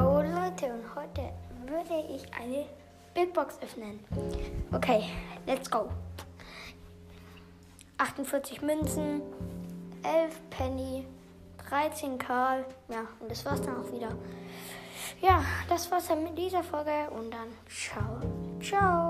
Leute, und heute würde ich eine Big Box öffnen. Okay, let's go. 48 Münzen, 11 Penny, 13 Karl. Ja, und das war's dann auch wieder. Ja, das war's dann mit dieser Folge und dann ciao. Ciao.